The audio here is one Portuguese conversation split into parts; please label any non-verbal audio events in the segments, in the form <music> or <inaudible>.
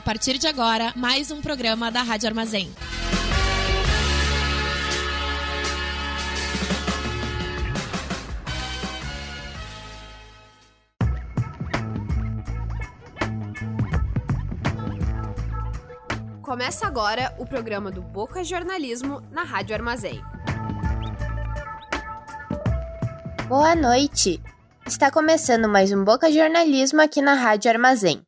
A partir de agora, mais um programa da Rádio Armazém. Começa agora o programa do Boca Jornalismo na Rádio Armazém. Boa noite! Está começando mais um Boca Jornalismo aqui na Rádio Armazém.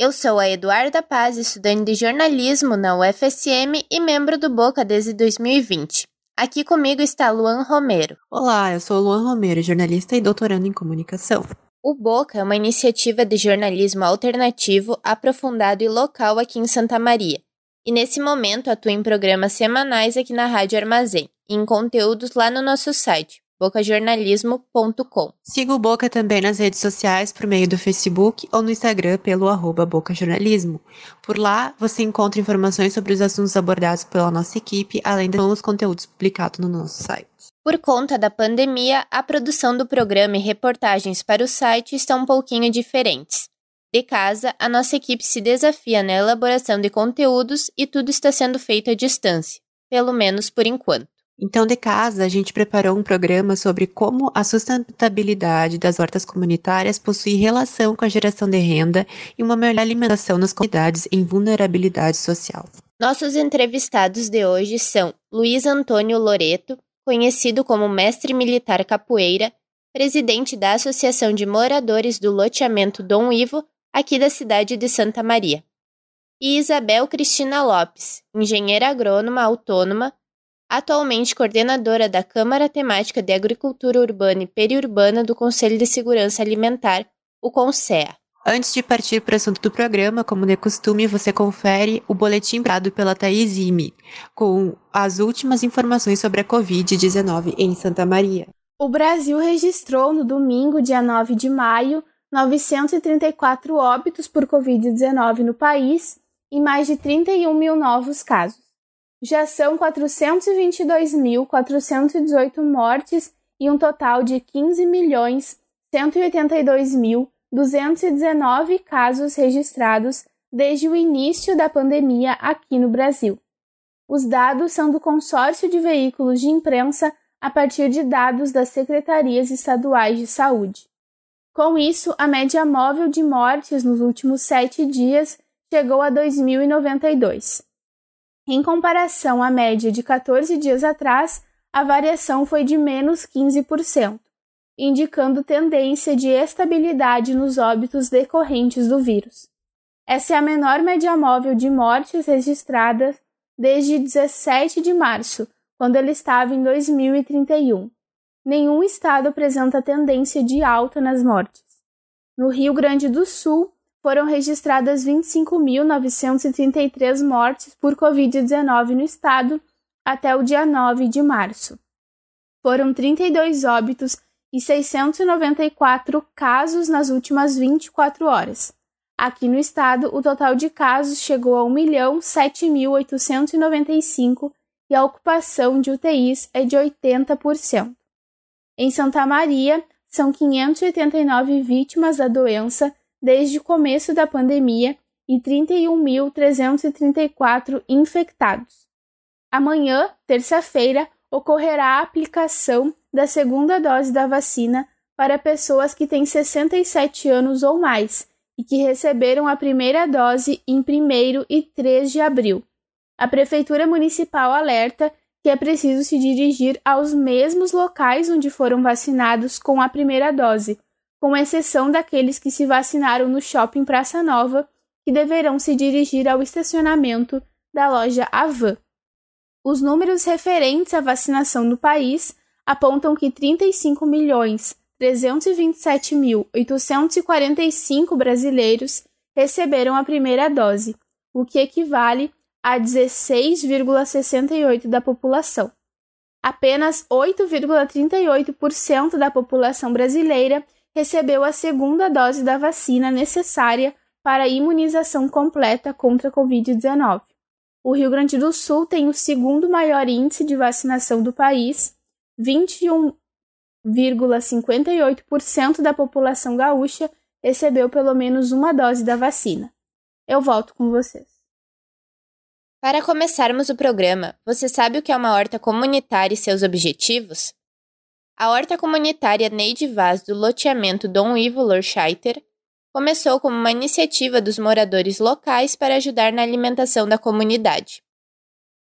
Eu sou a Eduarda Paz, estudante de jornalismo na UFSM e membro do Boca desde 2020. Aqui comigo está Luan Romero. Olá, eu sou Luan Romero, jornalista e doutorando em comunicação. O Boca é uma iniciativa de jornalismo alternativo, aprofundado e local aqui em Santa Maria e nesse momento atua em programas semanais aqui na Rádio Armazém e em conteúdos lá no nosso site, bocajornalismo.com. Siga o Boca também nas redes sociais por meio do Facebook ou no Instagram pelo arroba bocajornalismo. Por lá, você encontra informações sobre os assuntos abordados pela nossa equipe, além dos conteúdos publicados no nosso site. Por conta da pandemia, a produção do programa e reportagens para o site estão um pouquinho diferentes. De casa, a nossa equipe se desafia na elaboração de conteúdos e tudo está sendo feito à distância, pelo menos por enquanto. Então, de casa, a gente preparou um programa sobre como a sustentabilidade das hortas comunitárias possui relação com a geração de renda e uma melhor alimentação nas comunidades em vulnerabilidade social. Nossos entrevistados de hoje são Luiz Antônio Loreto, conhecido como mestre militar capoeira, presidente da Associação de Moradores do Loteamento Dom Ivo, aqui da cidade de Santa Maria. E Isabel Cristina Lopes, engenheira agrônoma autônoma, atualmente coordenadora da Câmara Temática de Agricultura Urbana e Periurbana do Conselho de Segurança Alimentar, o CONSEA. Antes de partir para o assunto do programa, como de costume, você confere o boletim dado pela Thaís Ime, com as últimas informações sobre a Covid-19 em Santa Maria. O Brasil registrou no domingo, dia 9 de maio, 934 óbitos por Covid-19 no país e mais de 31 mil novos casos. Já são 422.418 mortes e um total de 15.182.219 casos registrados desde o início da pandemia aqui no Brasil. Os dados são do consórcio de veículos de imprensa a partir de dados das secretarias estaduais de saúde. Com isso, a média móvel de mortes nos últimos sete dias chegou a 2.092. Em comparação à média de 14 dias atrás, a variação foi de menos 15%, indicando tendência de estabilidade nos óbitos decorrentes do vírus. Essa é a menor média móvel de mortes registradas desde 17 de março, quando ele estava em 2031 nenhum estado apresenta tendência de alta nas mortes. No Rio Grande do Sul, foram registradas 25.933 mortes por Covid-19 no estado até o dia 9 de março. Foram 32 óbitos e 694 casos nas últimas 24 horas. Aqui no estado, o total de casos chegou a 1.007.895 e a ocupação de UTIs é de 80%. Em Santa Maria, são 589 vítimas da doença desde o começo da pandemia e 31.334 infectados. Amanhã, terça-feira, ocorrerá a aplicação da segunda dose da vacina para pessoas que têm 67 anos ou mais e que receberam a primeira dose em 1 e 3 de abril. A Prefeitura Municipal alerta que é preciso se dirigir aos mesmos locais onde foram vacinados com a primeira dose, com exceção daqueles que se vacinaram no shopping Praça Nova, que deverão se dirigir ao estacionamento da loja Avan. Os números referentes à vacinação no país apontam que 35 milhões 327.845 brasileiros receberam a primeira dose, o que equivale a 16,68% da população. Apenas 8,38% da população brasileira recebeu a segunda dose da vacina necessária para a imunização completa contra a Covid-19. O Rio Grande do Sul tem o segundo maior índice de vacinação do país, 21,58% da população gaúcha recebeu pelo menos uma dose da vacina. Eu volto com vocês. Para começarmos o programa, você sabe o que é uma horta comunitária e seus objetivos? A horta comunitária Neide Vaz do loteamento Dom Ivo Lorscheiter começou como uma iniciativa dos moradores locais para ajudar na alimentação da comunidade.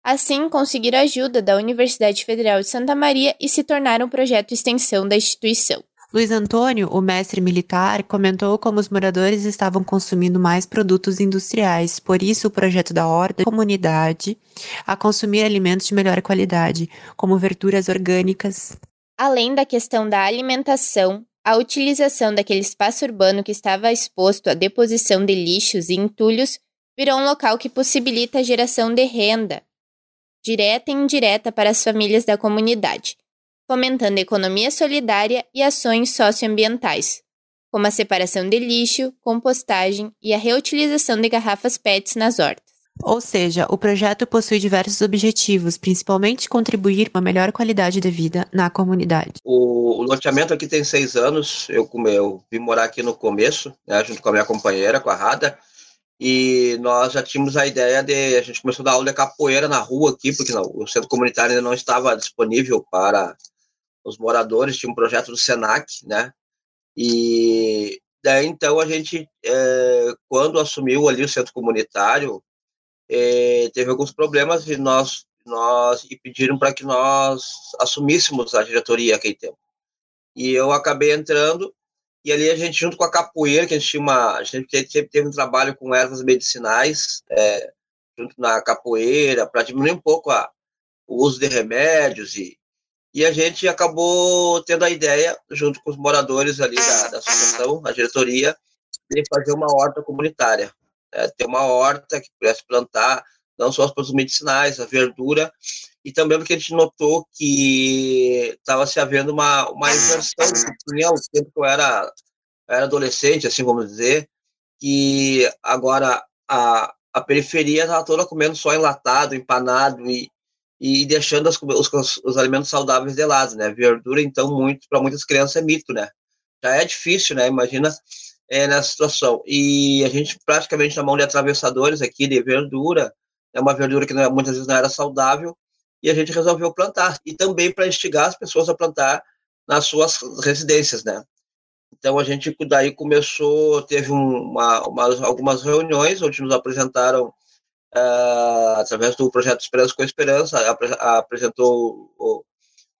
Assim, conseguiram ajuda da Universidade Federal de Santa Maria e se tornaram um projeto extensão da instituição. Luiz Antônio, o mestre militar, comentou como os moradores estavam consumindo mais produtos industriais, por isso o projeto da horta comunidade a consumir alimentos de melhor qualidade, como verduras orgânicas. Além da questão da alimentação, a utilização daquele espaço urbano que estava exposto à deposição de lixos e entulhos virou um local que possibilita a geração de renda, direta e indireta para as famílias da comunidade fomentando a economia solidária e ações socioambientais, como a separação de lixo, compostagem e a reutilização de garrafas PETs nas hortas. Ou seja, o projeto possui diversos objetivos, principalmente contribuir para uma melhor qualidade de vida na comunidade. O, o loteamento aqui tem seis anos, eu, eu vim morar aqui no começo, né, junto com a minha companheira, com a Rada, e nós já tínhamos a ideia de a gente começou a dar aula de capoeira na rua aqui porque não, o centro comunitário ainda não estava disponível para os moradores, tinha um projeto do Senac, né? E daí então a gente, é, quando assumiu ali o centro comunitário, é, teve alguns problemas e nós nós e pediram para que nós assumíssemos a diretoria aquele tempo. E eu acabei entrando e ali a gente junto com a capoeira, que a gente tinha uma, a gente teve, teve um trabalho com ervas medicinais, é, junto na capoeira, para diminuir um pouco a, o uso de remédios e e a gente acabou tendo a ideia, junto com os moradores ali da, da associação, a diretoria, de fazer uma horta comunitária. Né? Ter uma horta que pudesse plantar não só os produtos medicinais, a verdura, e também porque a gente notou que estava se havendo uma, uma inversão que tinha o tempo que eu era, era adolescente, assim vamos dizer, que agora a, a periferia estava toda comendo só enlatado, empanado, e, e deixando as, os, os, alimentos saudáveis de lado, né? Verdura, então, muito para muitas crianças é mito, né? Já é difícil, né? Imagina é, nessa situação. E a gente praticamente na mão de atravessadores aqui de verdura, é uma verdura que é, muitas vezes não era saudável, e a gente resolveu plantar. E também para instigar as pessoas a plantar nas suas residências, né? Então a gente daí começou, teve uma, uma, algumas reuniões onde nos apresentaram uh, através do projeto Esperança com Esperança, ap apresentou o,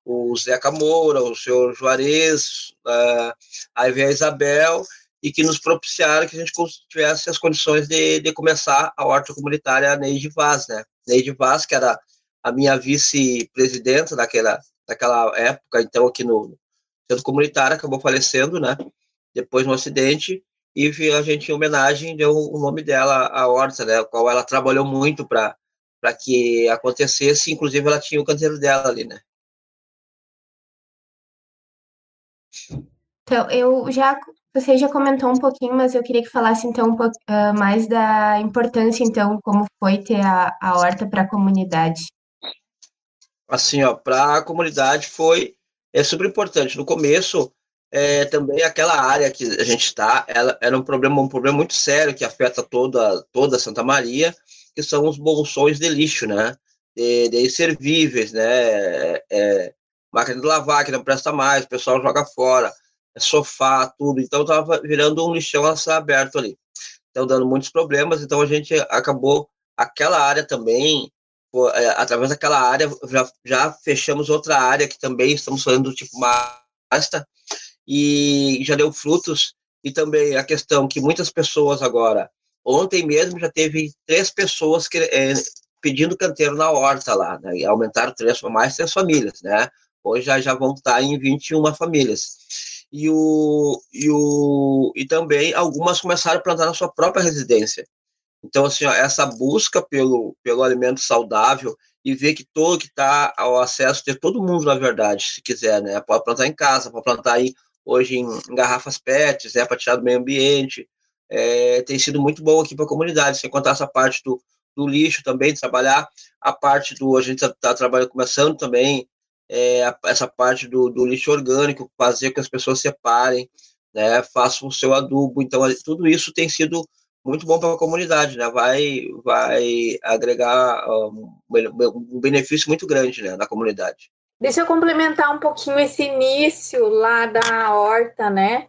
o Zeca Moura, o senhor Juarez, uh, aí veio a Isabel, e que nos propiciaram que a gente tivesse as condições de, de começar a horta comunitária Neide Vaz, né? Neide Vaz, que era a minha vice-presidenta daquela, daquela época, então aqui no centro comunitário, acabou falecendo, né? Depois no acidente, e a gente, em homenagem, deu o nome dela à horta, né, qual ela trabalhou muito para que acontecesse, inclusive ela tinha o canteiro dela ali, né. Então, eu já, você já comentou um pouquinho, mas eu queria que falasse, então, um pouco, uh, mais da importância, então, como foi ter a, a horta para a comunidade. Assim, ó, para a comunidade foi é super importante. No começo, é, também aquela área que a gente está, ela era um problema, um problema muito sério que afeta toda, toda Santa Maria, que são os bolsões de lixo, né? De, de servíveis, né? É, é, máquina de lavar que não presta mais, o pessoal joga fora, sofá, tudo. Então estava virando um lixão a aberto ali. Então dando muitos problemas. Então a gente acabou aquela área também é, através daquela área já, já fechamos outra área que também estamos fazendo tipo uma pasta e já deu frutos. E também a questão que muitas pessoas agora, ontem mesmo já teve três pessoas que, é, pedindo canteiro na horta lá, né? E aumentaram três, mais três famílias, né? Hoje já, já vão estar em 21 famílias. E, o, e, o, e também algumas começaram a plantar na sua própria residência. Então, assim, ó, essa busca pelo, pelo alimento saudável e ver que todo que está ao acesso de todo mundo, na verdade, se quiser, né? Pode plantar em casa, pode plantar aí hoje em, em garrafas PETs, né, para tirar do meio ambiente. É, tem sido muito bom aqui para a comunidade, sem contar essa parte do, do lixo também, de trabalhar a parte do, a gente está tá trabalhando, começando também, é, essa parte do, do, lixo orgânico, fazer com que as pessoas separem, né, façam o seu adubo, então tudo isso tem sido muito bom para a comunidade, né? Vai, vai agregar um, um benefício muito grande né, na comunidade. Deixa eu complementar um pouquinho esse início lá da horta, né?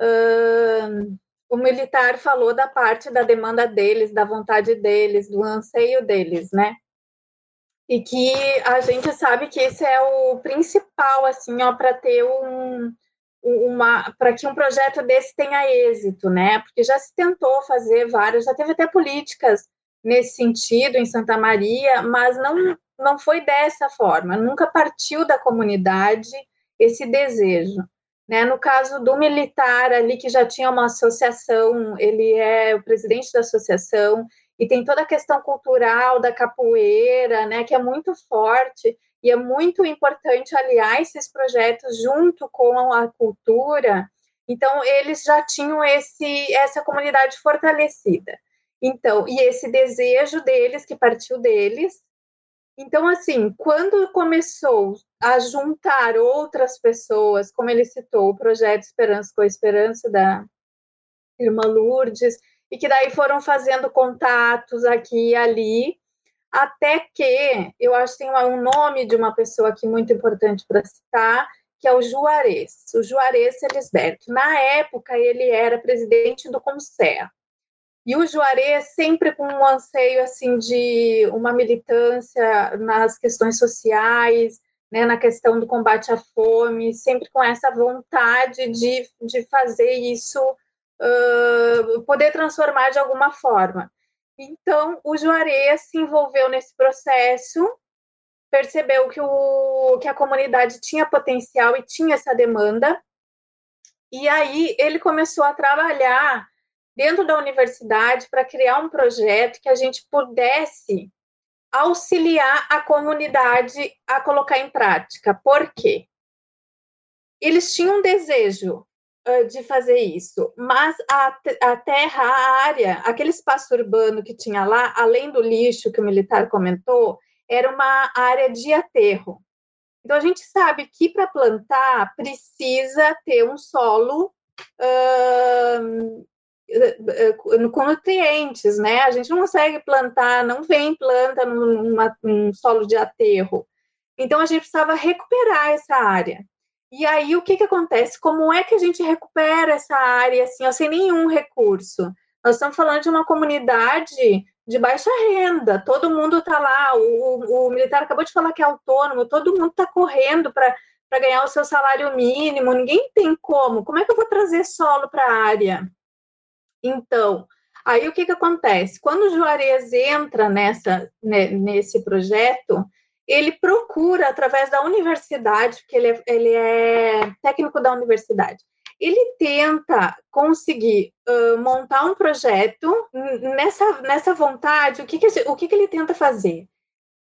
Uh, o militar falou da parte da demanda deles, da vontade deles, do anseio deles, né? E que a gente sabe que esse é o principal, assim, ó, para ter um, uma, para que um projeto desse tenha êxito, né? Porque já se tentou fazer vários, já teve até políticas nesse sentido em Santa Maria, mas não não foi dessa forma, nunca partiu da comunidade esse desejo. Né? No caso do militar ali, que já tinha uma associação, ele é o presidente da associação, e tem toda a questão cultural da capoeira, né, que é muito forte, e é muito importante aliar esses projetos junto com a cultura. Então, eles já tinham esse, essa comunidade fortalecida. Então, e esse desejo deles, que partiu deles, então, assim, quando começou a juntar outras pessoas, como ele citou, o projeto Esperança com a Esperança da irmã Lourdes, e que daí foram fazendo contatos aqui e ali, até que eu acho que tem um nome de uma pessoa aqui muito importante para citar, que é o Juarez, o Juarez Elisberto. Na época, ele era presidente do Conselho. E o Juarez sempre com um anseio assim de uma militância nas questões sociais, né, na questão do combate à fome, sempre com essa vontade de, de fazer isso, uh, poder transformar de alguma forma. Então, o Juarez se envolveu nesse processo, percebeu que, o, que a comunidade tinha potencial e tinha essa demanda, e aí ele começou a trabalhar dentro da universidade para criar um projeto que a gente pudesse auxiliar a comunidade a colocar em prática. Por quê? Eles tinham um desejo de fazer isso, mas a, a terra, a área, aquele espaço urbano que tinha lá, além do lixo que o militar comentou, era uma área de aterro. Então a gente sabe que para plantar precisa ter um solo eh, com nutrientes, né? A gente não consegue plantar, não vem planta numa, num solo de aterro. Então a gente precisava recuperar essa área. E aí o que que acontece? Como é que a gente recupera essa área assim, ó, sem nenhum recurso? Nós estamos falando de uma comunidade de baixa renda, todo mundo está lá, o, o, militar acabou de falar que é autônomo, todo mundo está correndo para ganhar o seu salário mínimo, ninguém tem como. Como é que eu vou trazer solo para a área? Então, aí o que, que acontece? Quando o Juarez entra nessa, né, nesse projeto, ele procura, através da universidade, porque ele é, ele é técnico da universidade, ele tenta conseguir uh, montar um projeto nessa, nessa vontade. O que, que, o que, que ele tenta fazer?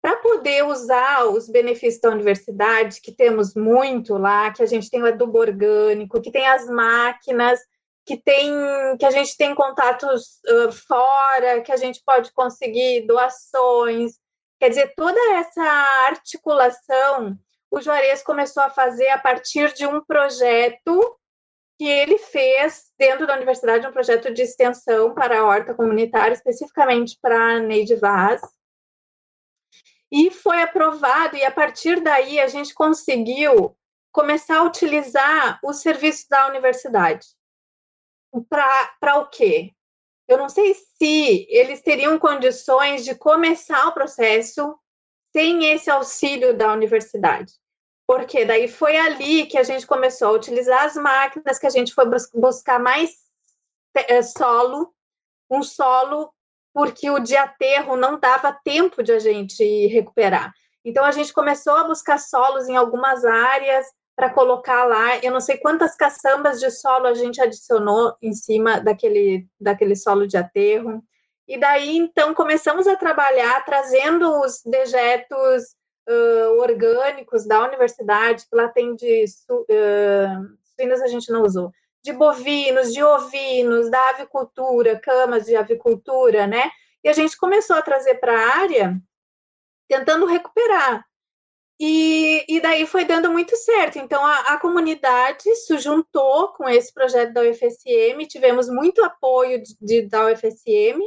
Para poder usar os benefícios da universidade, que temos muito lá, que a gente tem o adubo orgânico, que tem as máquinas que tem que a gente tem contatos uh, fora, que a gente pode conseguir doações. Quer dizer, toda essa articulação o Juarez começou a fazer a partir de um projeto que ele fez dentro da universidade, um projeto de extensão para a horta comunitária, especificamente para a Neide Vaz. E foi aprovado, e a partir daí a gente conseguiu começar a utilizar os serviços da universidade para o quê? Eu não sei se eles teriam condições de começar o processo sem esse auxílio da universidade. Porque daí foi ali que a gente começou a utilizar as máquinas, que a gente foi buscar mais é, solo, um solo, porque o de aterro não dava tempo de a gente recuperar. Então a gente começou a buscar solos em algumas áreas, para colocar lá. Eu não sei quantas caçambas de solo a gente adicionou em cima daquele, daquele solo de aterro. E daí, então, começamos a trabalhar trazendo os dejetos uh, orgânicos da universidade, que lá tem de uh, suínos a gente não usou, de bovinos, de ovinos, da avicultura, camas de avicultura, né? E a gente começou a trazer para a área, tentando recuperar E, e daí foi dando muito certo. Então, a, a comunidade se juntou com esse projeto da UFSM, tivemos muito apoio de, de da UFSM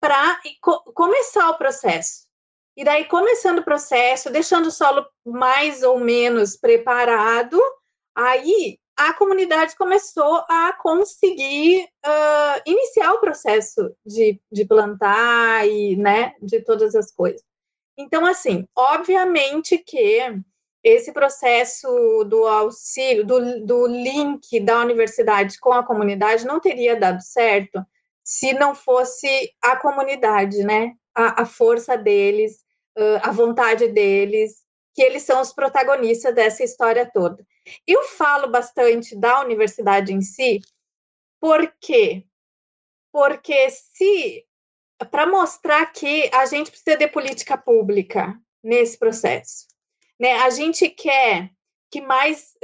para co começar o processo. E daí, começando o processo, deixando o solo mais ou menos preparado, aí a comunidade começou a conseguir uh, iniciar o processo de, de plantar e, né, de todas as coisas. Então, assim, obviamente que esse processo do auxílio, do, do link da universidade com a comunidade não teria dado certo se não fosse a comunidade, né? A, a força deles, a vontade deles, que eles são os protagonistas dessa história toda. Eu falo bastante da universidade em si, por quê? Porque se para mostrar que a gente precisa de política pública nesse processo. Né? A gente quer que mais.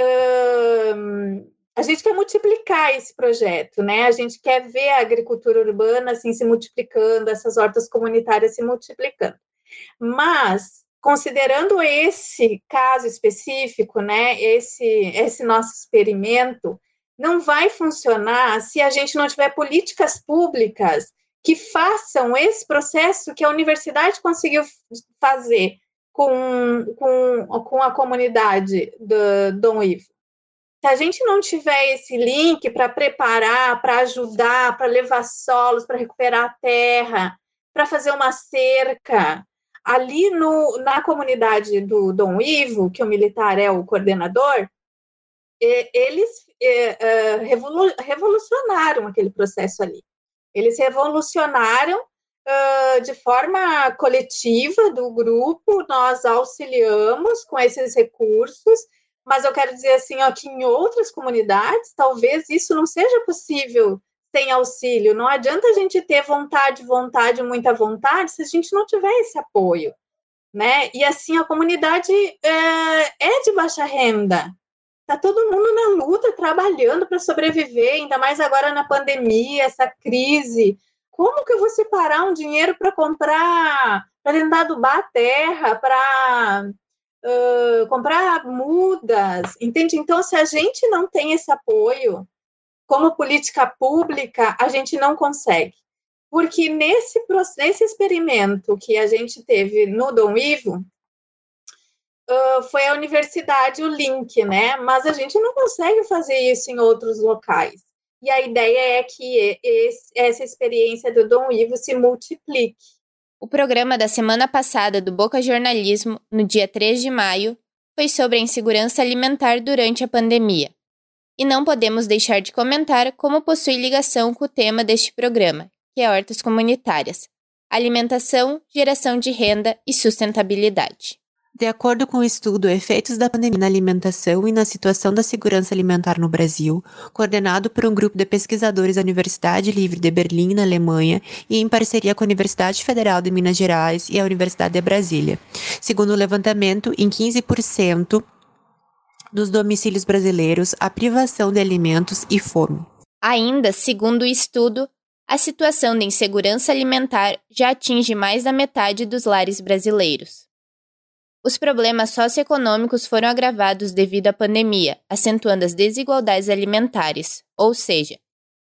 A gente quer multiplicar esse projeto, né? A gente quer ver a agricultura urbana assim se multiplicando, essas hortas comunitárias se multiplicando. Mas considerando esse caso específico, né, esse esse nosso experimento, não vai funcionar se a gente não tiver políticas públicas que façam esse processo que a universidade conseguiu fazer com, com, com a comunidade do Dom Ivo. Se a gente não tiver esse link para preparar, para ajudar, para levar solos, para recuperar a terra, para fazer uma cerca, ali no, na comunidade do Dom Ivo, que o militar é o coordenador, eles é, revolucionaram aquele processo ali. Eles revolucionaram uh, de forma coletiva do grupo, nós auxiliamos com esses recursos, mas eu quero dizer assim, ó, que em outras comunidades, talvez isso não seja possível sem auxílio. Não adianta a gente ter vontade, vontade, muita vontade, se a gente não tiver esse apoio, né? E assim, a comunidade é, é de baixa renda, Tá todo mundo na luta, trabalhando para sobreviver, ainda mais agora na pandemia, essa crise. Como que eu vou separar um dinheiro para comprar, para tentar adubar a terra, para uh, comprar mudas? Entende? Então, se a gente não tem esse apoio, como política pública, a gente não consegue. Porque nesse, nesse experimento que a gente teve no Dom Ivo, uh, foi a universidade o link, né? Mas a gente não consegue fazer isso em outros locais. E a ideia é que esse, essa experiência do Dom Ivo se multiplique. O programa da semana passada do Boca Jornalismo, no dia 3 de maio, foi sobre a insegurança alimentar durante a pandemia. E não podemos deixar de comentar como possui ligação com o tema deste programa, que é hortas comunitárias, alimentação, geração de renda e sustentabilidade. De acordo com o estudo Efeitos da Pandemia na Alimentação e na Situação da Segurança Alimentar no Brasil, coordenado por um grupo de pesquisadores da Universidade Livre de Berlim, na Alemanha, e em parceria com a Universidade Federal de Minas Gerais e a Universidade de Brasília. Segundo o levantamento, em 15% dos domicílios brasileiros há privação de alimentos e fome. Ainda, segundo o estudo, a situação de insegurança alimentar já atinge mais da metade dos lares brasileiros. Os problemas socioeconômicos foram agravados devido à pandemia, acentuando as desigualdades alimentares, ou seja,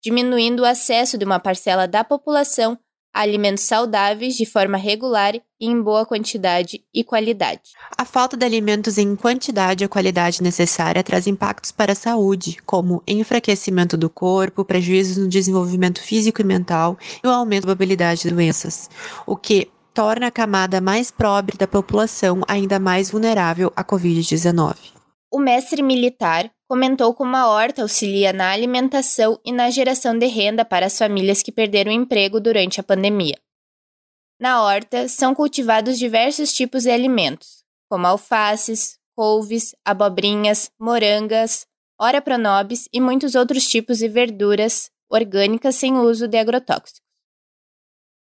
diminuindo o acesso de uma parcela da população a alimentos saudáveis de forma regular e em boa quantidade e qualidade. A falta de alimentos em quantidade e qualidade necessária traz impactos para a saúde, como enfraquecimento do corpo, prejuízos no desenvolvimento físico e mental e o aumento da probabilidade de doenças, o que torna a camada mais pobre da população ainda mais vulnerável à Covid-19. O mestre militar comentou como a horta auxilia na alimentação e na geração de renda para as famílias que perderam o emprego durante a pandemia. Na horta são cultivados diversos tipos de alimentos, como alfaces, couves, abobrinhas, morangas, ora pronobis e muitos outros tipos de verduras orgânicas sem uso de agrotóxicos.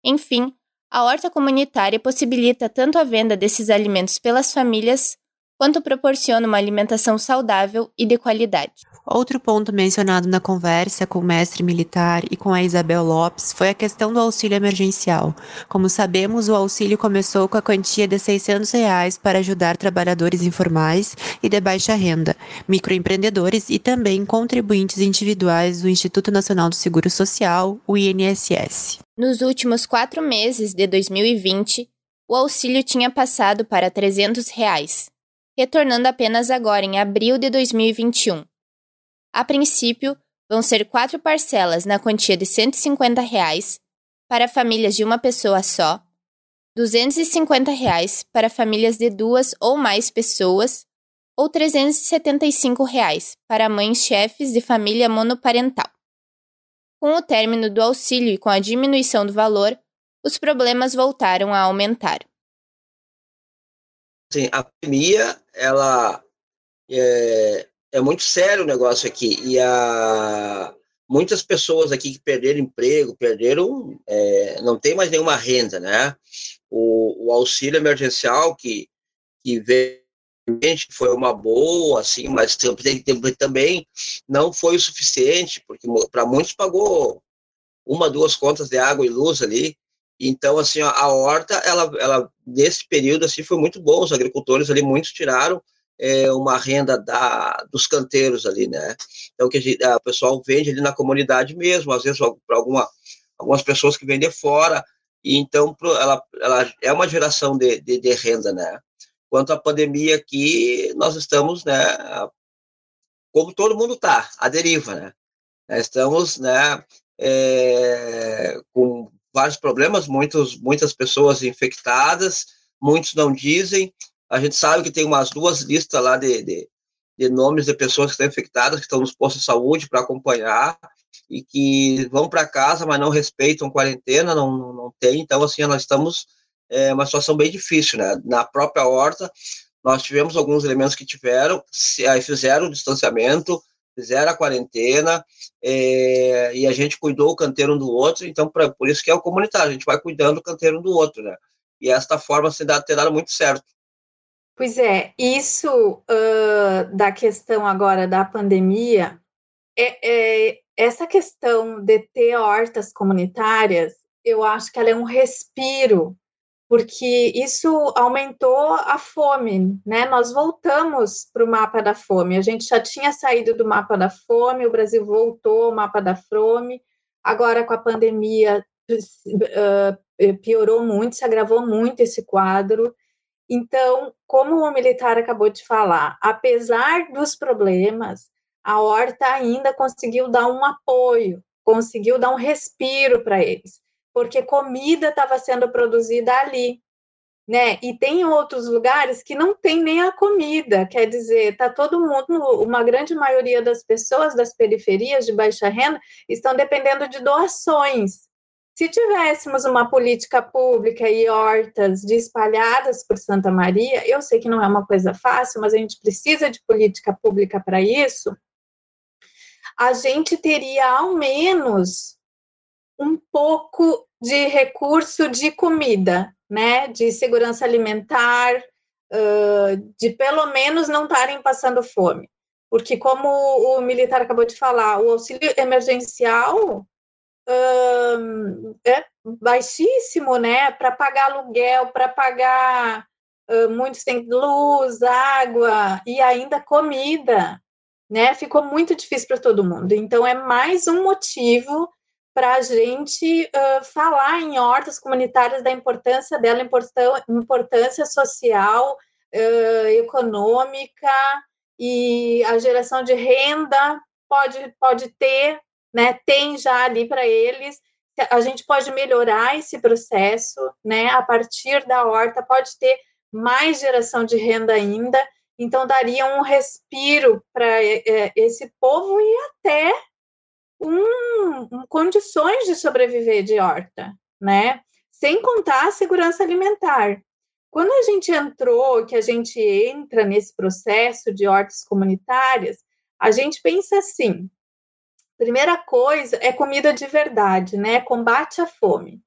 Enfim, a horta comunitária possibilita tanto a venda desses alimentos pelas famílias quanto proporciona uma alimentação saudável e de qualidade. Outro ponto mencionado na conversa com o mestre militar e com a Isabel Lopes foi a questão do auxílio emergencial. Como sabemos, o auxílio começou com a quantia de 600 reais para ajudar trabalhadores informais e de baixa renda, microempreendedores e também contribuintes individuais do Instituto Nacional do Seguro Social, o INSS. Nos últimos quatro meses de 2020, o auxílio tinha passado para 300 reais, retornando apenas agora em abril de 2021. A princípio, vão ser quatro parcelas na quantia de 150 reais para famílias de uma pessoa só, 250 reais para famílias de duas ou mais pessoas ou 375 reais para mães chefes de família monoparental. Com o término do auxílio e com a diminuição do valor, os problemas voltaram a aumentar. Sim, a pandemia, ela é, é muito sério o negócio aqui e a muitas pessoas aqui que perderam emprego, perderam, é, não tem mais nenhuma renda, né? O, o auxílio emergencial que que veio foi uma boa, assim, mas também não foi o suficiente, porque para muitos pagou uma, duas contas de água e luz ali, então, assim, a horta, ela, ela, nesse período, assim, foi muito bom. Os agricultores ali, muitos tiraram é, uma renda da, dos canteiros ali, né? Então, que a gente, a, o pessoal vende ali na comunidade mesmo, às vezes para alguma, algumas pessoas que vendem fora. E então, pro, ela, ela é uma geração de, de, de renda, né? Quanto à pandemia aqui, nós estamos, né, como todo mundo está, à deriva, né? Estamos, né, é, com vários problemas, muitos, muitas pessoas infectadas, muitos não dizem. A gente sabe que tem umas duas listas lá de, de, de nomes de pessoas que estão infectadas, que estão nos postos de saúde para acompanhar e que vão para casa, mas não respeitam quarentena, não, não, não tem. Então, assim, nós estamos é uma situação bem difícil, né? Na própria horta, nós tivemos alguns elementos que tiveram, fizeram o distanciamento, fizeram a quarentena é, e a gente cuidou o canteiro um do outro, então pra, por isso que é o comunitário, a gente vai cuidando o canteiro um do outro, né? E esta forma se dá, ter dado muito certo. Pois é, isso uh, da questão agora da pandemia, é, é, essa questão de ter hortas comunitárias, eu acho que ela é um respiro porque isso aumentou a fome, né? Nós voltamos para o mapa da fome. A gente já tinha saído do mapa da fome, o Brasil voltou ao mapa da fome. Agora, com a pandemia, piorou muito, se agravou muito esse quadro. Então, como o militar acabou de falar, apesar dos problemas, a Horta ainda conseguiu dar um apoio, conseguiu dar um respiro para eles porque comida estava sendo produzida ali, né? E tem outros lugares que não tem nem a comida, quer dizer, tá todo mundo, uma grande maioria das pessoas das periferias de baixa renda estão dependendo de doações. Se tivéssemos uma política pública e hortas espalhadas por Santa Maria, eu sei que não é uma coisa fácil, mas a gente precisa de política pública para isso. A gente teria ao menos um pouco de recurso de comida, né, de segurança alimentar, uh, de pelo menos não estarem passando fome. Porque, como o militar acabou de falar, o auxílio emergencial uh, é baixíssimo, né, para pagar aluguel, para pagar. Uh, muitos têm luz, água e ainda comida, né? Ficou muito difícil para todo mundo. Então, é mais um motivo para a gente uh, falar em hortas comunitárias da importância dela, importância social, uh, econômica e a geração de renda pode, pode ter, né, tem já ali para eles. A gente pode melhorar esse processo, né, a partir da horta, pode ter mais geração de renda ainda, então daria um respiro para eh, esse povo e até um, condições de sobreviver de horta, né? Sem contar a segurança alimentar. Quando a gente entrou, que a gente entra nesse processo de hortas comunitárias, a gente pensa assim: primeira coisa é comida de verdade, né? Combate à fome.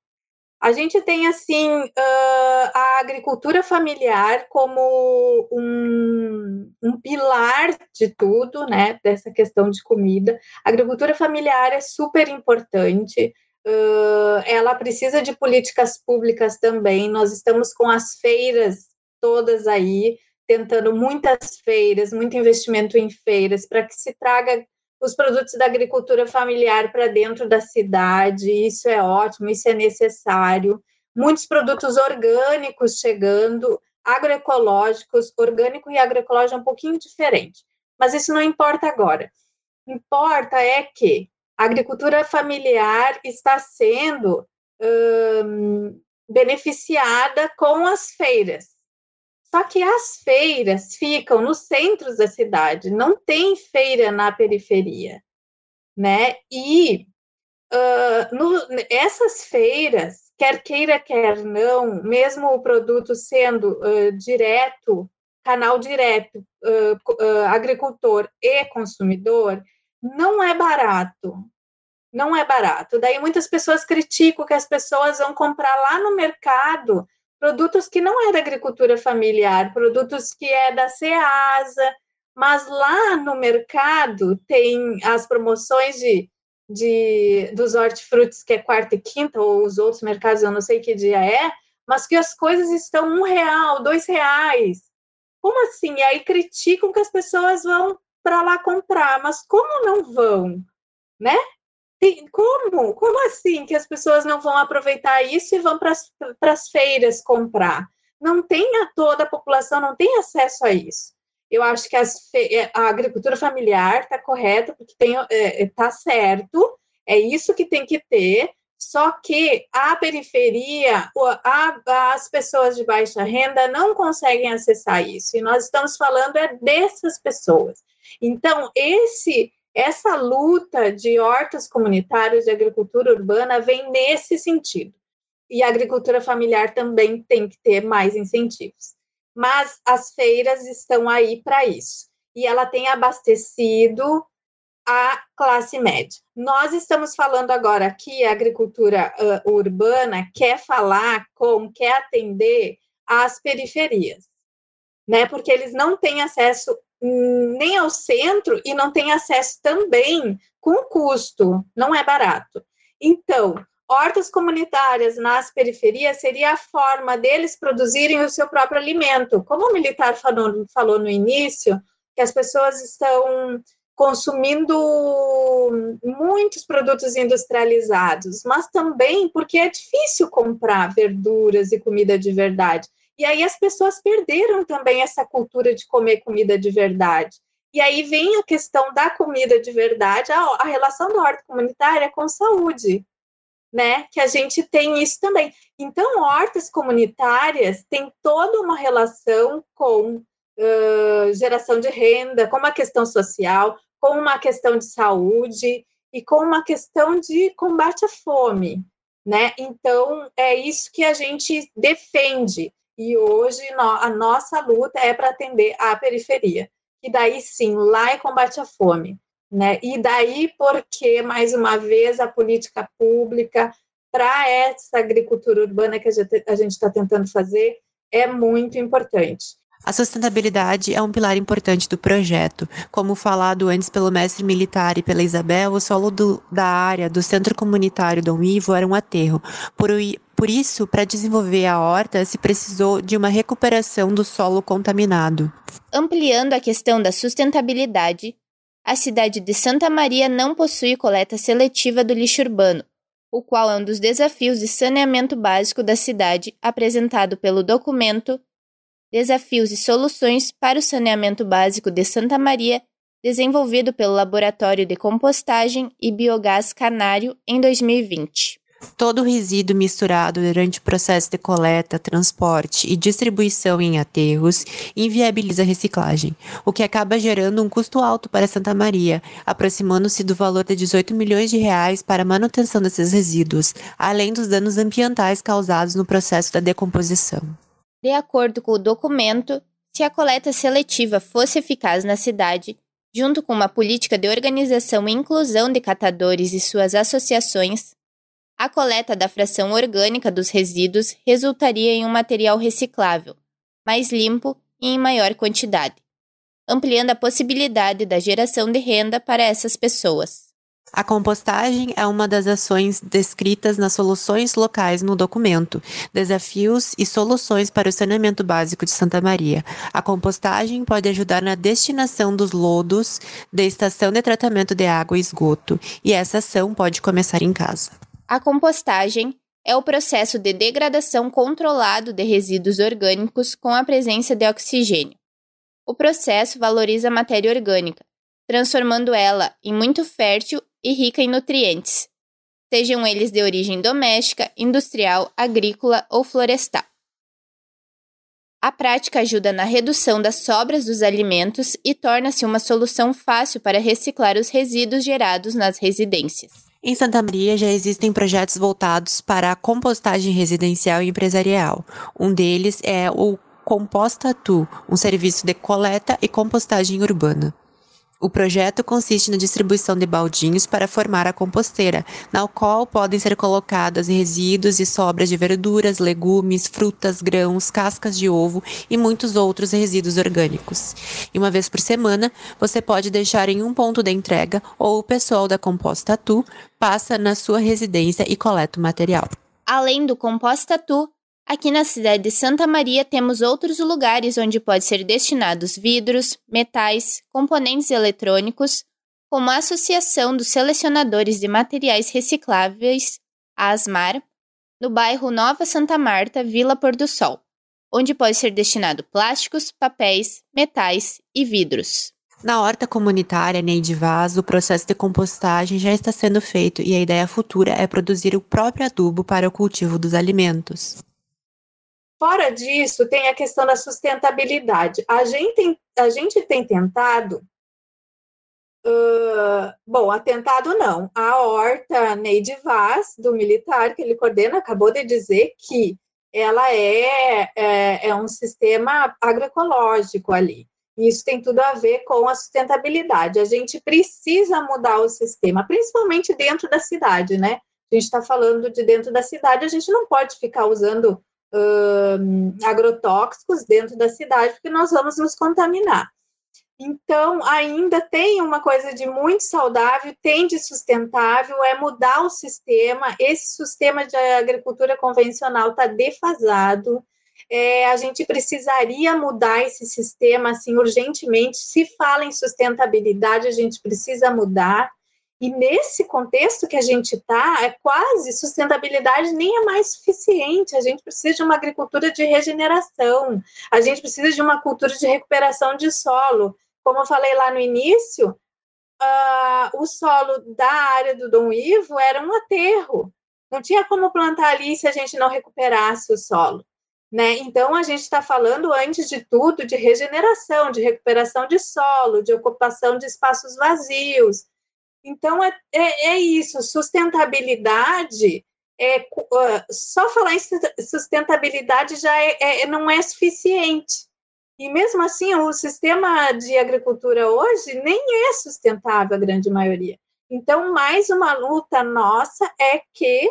A gente tem, assim, uh, a agricultura familiar como um, um, pilar de tudo, né, dessa questão de comida. A agricultura familiar é super importante, uh, ela precisa de políticas públicas também. Nós estamos com as feiras todas aí, tentando muitas feiras, muito investimento em feiras, para que se traga os produtos da agricultura familiar para dentro da cidade, isso é ótimo, isso é necessário. Muitos produtos orgânicos chegando, agroecológicos, orgânico e agroecológico é um pouquinho diferente, mas isso não importa agora. Importa é que a agricultura familiar está sendo hum, beneficiada com as feiras. Só que as feiras ficam nos centros da cidade, não tem feira na periferia, né? E uh, no, essas feiras, quer queira, quer não, mesmo o produto sendo uh, direto, canal direto, uh, agricultor e consumidor, não é barato. Não é barato. Daí muitas pessoas criticam que as pessoas vão comprar lá no mercado produtos que não é da agricultura familiar, produtos que é da Ceasa, mas lá no mercado tem as promoções de, de dos hortifrutis, que é quarta e quinta, ou os outros mercados, eu não sei que dia é, mas que as coisas estão um real, dois reais. Como assim? E aí criticam que as pessoas vão para lá comprar, mas como não vão, né? Como? Como assim que as pessoas não vão aproveitar isso e vão para as feiras comprar? Não tem a toda a população não tem acesso a isso. Eu acho que é, a agricultura familiar está correta, porque está é, é tá certo, é isso que tem que ter, só que a periferia, as pessoas de baixa renda não conseguem acessar isso, e nós estamos falando é dessas pessoas. Então, esse essa luta de hortas comunitárias de agricultura urbana vem nesse sentido. E a agricultura familiar também tem que ter mais incentivos. Mas as feiras estão aí para isso. E ela tem abastecido a classe média. Nós estamos falando agora que a agricultura uh, urbana quer falar com, quer atender às periferias, né? Porque eles não têm acesso nem ao centro e não tem acesso também com custo, não é barato. Então, hortas comunitárias nas periferias seria a forma deles produzirem o seu próprio alimento. Como o militar falou, falou no início, que as pessoas estão consumindo muitos produtos industrializados, mas também porque é difícil comprar verduras e comida de verdade. E aí as pessoas perderam também essa cultura de comer comida de verdade. E aí vem a questão da comida de verdade, a, a relação da horta comunitária com saúde, né? Que a gente tem isso também. Então, hortas comunitárias têm toda uma relação com uh, geração de renda, com uma questão social, com uma questão de saúde e com uma questão de combate à fome, né? Então, é isso que a gente defende. E hoje a nossa luta é para atender a periferia. E daí sim, lá é combate à fome. Né? E daí porque, mais uma vez, a política pública para essa agricultura urbana que a gente está tentando fazer é muito importante. A sustentabilidade é um pilar importante do projeto. Como falado antes pelo mestre militar e pela Isabel, o solo do, da área do Centro Comunitário Dom Ivo era um aterro. Por, por isso, para desenvolver a horta, se precisou de uma recuperação do solo contaminado. Ampliando a questão da sustentabilidade, a cidade de Santa Maria não possui coleta seletiva do lixo urbano, o qual é um dos desafios de saneamento básico da cidade apresentado pelo documento Desafios e Soluções para o Saneamento Básico de Santa Maria, desenvolvido pelo Laboratório de Compostagem e Biogás Canário em 2020. Todo resíduo misturado durante o processo de coleta, transporte e distribuição em aterros inviabiliza a reciclagem, o que acaba gerando um custo alto para Santa Maria, aproximando-se do valor de 18 milhões de reais para a manutenção desses resíduos, além dos danos ambientais causados no processo da decomposição. De acordo com o documento, se a coleta seletiva fosse eficaz na cidade, junto com uma política de organização e inclusão de catadores e suas associações, A coleta da fração orgânica dos resíduos resultaria em um material reciclável, mais limpo e em maior quantidade, ampliando a possibilidade da geração de renda para essas pessoas. A compostagem é uma das ações descritas nas soluções locais no documento Desafios e Soluções para o Saneamento Básico de Santa Maria. A compostagem pode ajudar na destinação dos lodos da estação de tratamento de água e esgoto, e essa ação pode começar em casa. A compostagem é o processo de degradação controlado de resíduos orgânicos com a presença de oxigênio. O processo valoriza a matéria orgânica, transformando ela em muito fértil e rica em nutrientes, sejam eles de origem doméstica, industrial, agrícola ou florestal. A prática ajuda na redução das sobras dos alimentos e torna-se uma solução fácil para reciclar os resíduos gerados nas residências. Em Santa Maria já existem projetos voltados para a compostagem residencial e empresarial. Um deles é o Composta Tu, um serviço de coleta e compostagem urbana. O projeto consiste na distribuição de baldinhos para formar a composteira, na qual podem ser colocados resíduos e sobras de verduras, legumes, frutas, grãos, cascas de ovo e muitos outros resíduos orgânicos. E uma vez por semana, você pode deixar em um ponto de entrega ou o pessoal da Composta Tu passa na sua residência e coleta o material. Além do Composta Tu, Aqui na cidade de Santa Maria temos outros lugares onde pode ser destinados vidros, metais, componentes eletrônicos, como a Associação dos Selecionadores de Materiais Recicláveis, a ASMAR, no bairro Nova Santa Marta, Vila Pôr do Sol, onde pode ser destinado plásticos, papéis, metais e vidros. Na horta comunitária Neide Vaz, o processo de compostagem já está sendo feito e a ideia futura é produzir o próprio adubo para o cultivo dos alimentos. Fora disso, tem a questão da sustentabilidade. A gente, a gente tem tentado. Uh, bom, atentado não. A horta Neide Vaz, do militar que ele coordena, acabou de dizer que ela é, é, é um sistema agroecológico ali. Isso tem tudo a ver com a sustentabilidade. A gente precisa mudar o sistema, principalmente dentro da cidade, né? A gente está falando de dentro da cidade, a gente não pode ficar usando agrotóxicos dentro da cidade, porque nós vamos nos contaminar. Então, ainda tem uma coisa de muito saudável, tem de sustentável, é mudar o sistema. Esse sistema de agricultura convencional está defasado. É, a gente precisaria mudar esse sistema assim urgentemente. Se fala em sustentabilidade, a gente precisa mudar. E nesse contexto que a gente está, é quase sustentabilidade nem é mais suficiente. A gente precisa de uma agricultura de regeneração, a gente precisa de uma cultura de recuperação de solo. Como eu falei lá no início, uh, o solo da área do Dom Ivo era um aterro. Não tinha como plantar ali se a gente não recuperasse o solo. Né? Então, a gente está falando, antes de tudo, de regeneração, de recuperação de solo, de ocupação de espaços vazios, então, é, é, é isso, sustentabilidade, é, só falar em sustentabilidade já é, é, não é suficiente. E mesmo assim, o sistema de agricultura hoje nem é sustentável, a grande maioria. Então, mais uma luta nossa é que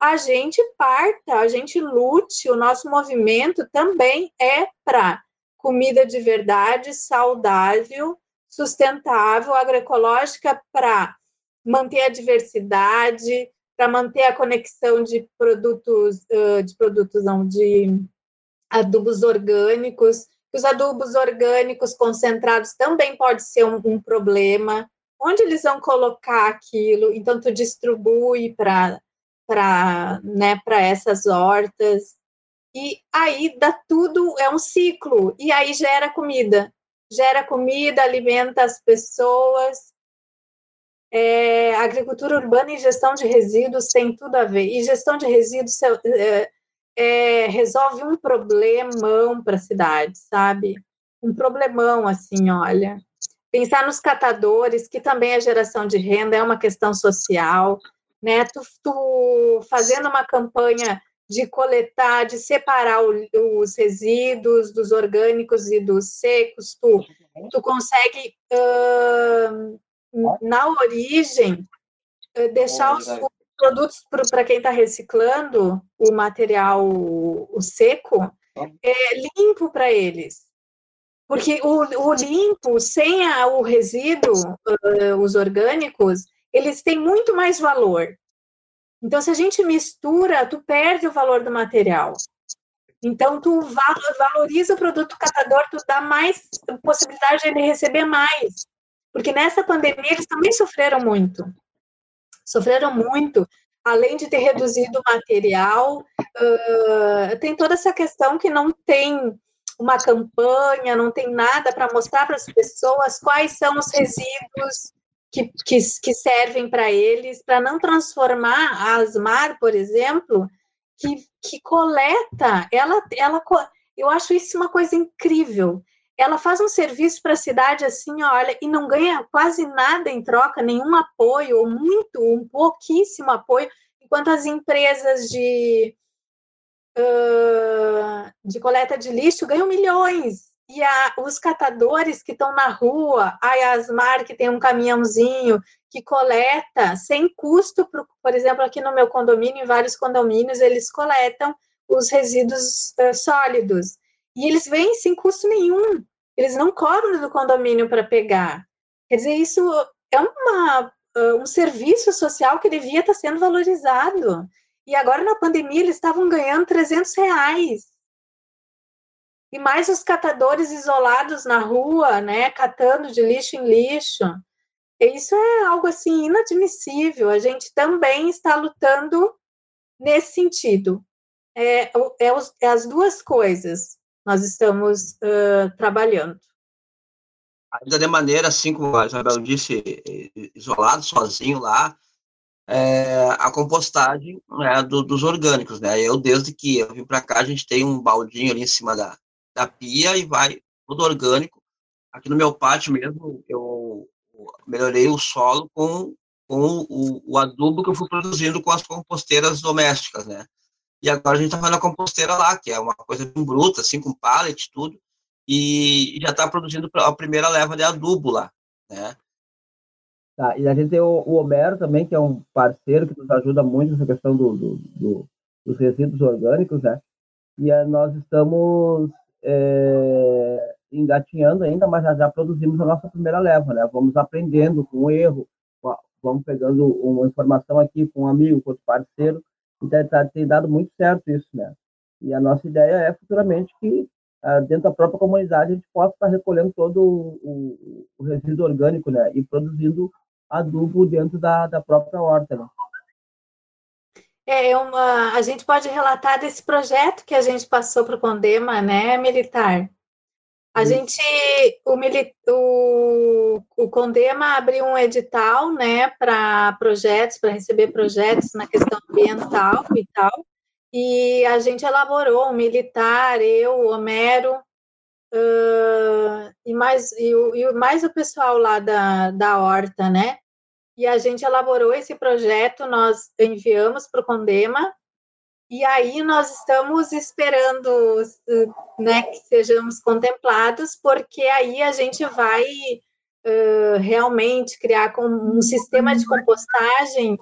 a gente parta, a gente lute, o nosso movimento também é para comida de verdade, saudável, sustentável, agroecológica para manter a diversidade, para manter a conexão de produtos, de produtos não, de adubos orgânicos. Os adubos orgânicos concentrados também pode ser um, um problema. Onde eles vão colocar aquilo? Então, tu distribui para para né, essas hortas. E aí dá tudo, é um ciclo, e aí gera comida gera comida, alimenta as pessoas. É, agricultura urbana e gestão de resíduos tem tudo a ver. E gestão de resíduos é, é, resolve um problemão para a cidade, sabe? Um problemão, assim, olha. Pensar nos catadores, que também é geração de renda, é uma questão social, né? Tu, tu fazendo uma campanha de coletar, de separar o, os resíduos dos orgânicos e dos secos, tu, tu consegue, uh, na origem, uh, deixar os produtos para quem está reciclando o material o seco é limpo para eles. Porque o, o limpo, sem a, o resíduo, uh, os orgânicos, eles têm muito mais valor. Então, se a gente mistura, tu perde o valor do material. Então, tu valoriza o produto catador, tu dá mais possibilidade de ele receber mais. Porque nessa pandemia eles também sofreram muito. Sofreram muito, além de ter reduzido o material, uh, tem toda essa questão que não tem uma campanha, não tem nada para mostrar para as pessoas quais são os resíduos que, que, que servem para eles, para não transformar a Asmar, por exemplo, que, que coleta, ela, ela, eu acho isso uma coisa incrível. Ela faz um serviço para a cidade assim, olha, e não ganha quase nada em troca, nenhum apoio, ou muito, um pouquíssimo apoio, enquanto as empresas de, uh, de coleta de lixo ganham milhões. E a, os catadores que estão na rua, a Yasmar, que tem um caminhãozinho que coleta sem custo, por, por exemplo, aqui no meu condomínio, em vários condomínios, eles coletam os resíduos uh, sólidos. E eles vêm sem custo nenhum. Eles não cobram do condomínio para pegar. Quer dizer, isso é uma, uh, um serviço social que devia estar sendo valorizado. E agora, na pandemia, eles estavam ganhando 300 reais e mais os catadores isolados na rua, né, catando de lixo em lixo. Isso é algo assim inadmissível. A gente também está lutando nesse sentido. É, é, os, é as duas coisas nós estamos uh, trabalhando. Ainda de maneira, assim como a Isabel disse, isolado, sozinho lá, é, a compostagem né, do, dos orgânicos. Né? Eu, desde que eu vim para cá, a gente tem um baldinho ali em cima da, da pia e vai tudo orgânico. Aqui no meu pátio mesmo, eu melhorei o solo com, com o, o adubo que eu fui produzindo com as composteiras domésticas, né? E agora a gente está fazendo a composteira lá, que é uma coisa bruta, assim, com pallet tudo, e já está produzindo a primeira leva de adubo lá, né? Tá, e a gente tem o, o Homero também, que é um parceiro que nos ajuda muito nessa questão do, do, do dos resíduos orgânicos, né? E uh, nós estamos é, engatinhando ainda, mas já, já produzimos a nossa primeira leva, né? Vamos aprendendo com o erro, vamos pegando uma informação aqui com um amigo, com outro parceiro, e tá, tá, tem dado muito certo isso, né? E a nossa ideia é futuramente que ah, dentro da própria comunidade a gente possa estar recolhendo todo o, o, o resíduo orgânico, né? E produzindo adubo dentro da, da própria horta, né? É uma, a gente pode relatar desse projeto que a gente passou para o Condema, né, militar. A gente, o, o, o Condema abriu um edital, né, para projetos, para receber projetos na questão ambiental e tal, e a gente elaborou um militar, eu, o Homero, uh, e, mais, e, e mais o pessoal lá da, da Horta, né, e a gente elaborou esse projeto, nós enviamos para o Condema, e aí nós estamos esperando né, que sejamos contemplados, porque aí a gente vai uh, realmente criar um sistema de compostagem,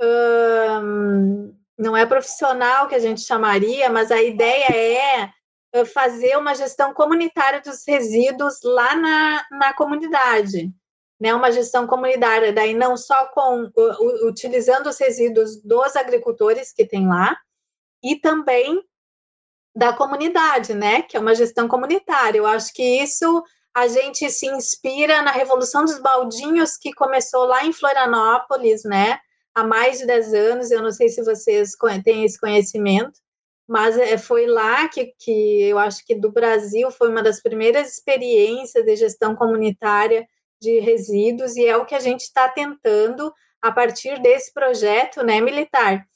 uh, não é profissional que a gente chamaria, mas a ideia é fazer uma gestão comunitária dos resíduos lá na, na comunidade né, uma gestão comunitária, daí não só com utilizando os resíduos dos agricultores que tem lá, e também da comunidade, né, que é uma gestão comunitária. Eu acho que isso a gente se inspira na Revolução dos Baldinhos, que começou lá em Florianópolis, né, há mais de 10 anos, eu não sei se vocês têm esse conhecimento, mas é, foi lá que, que eu acho que do Brasil foi uma das primeiras experiências de gestão comunitária de resíduos, e é o que a gente está tentando, a partir desse projeto né, militar,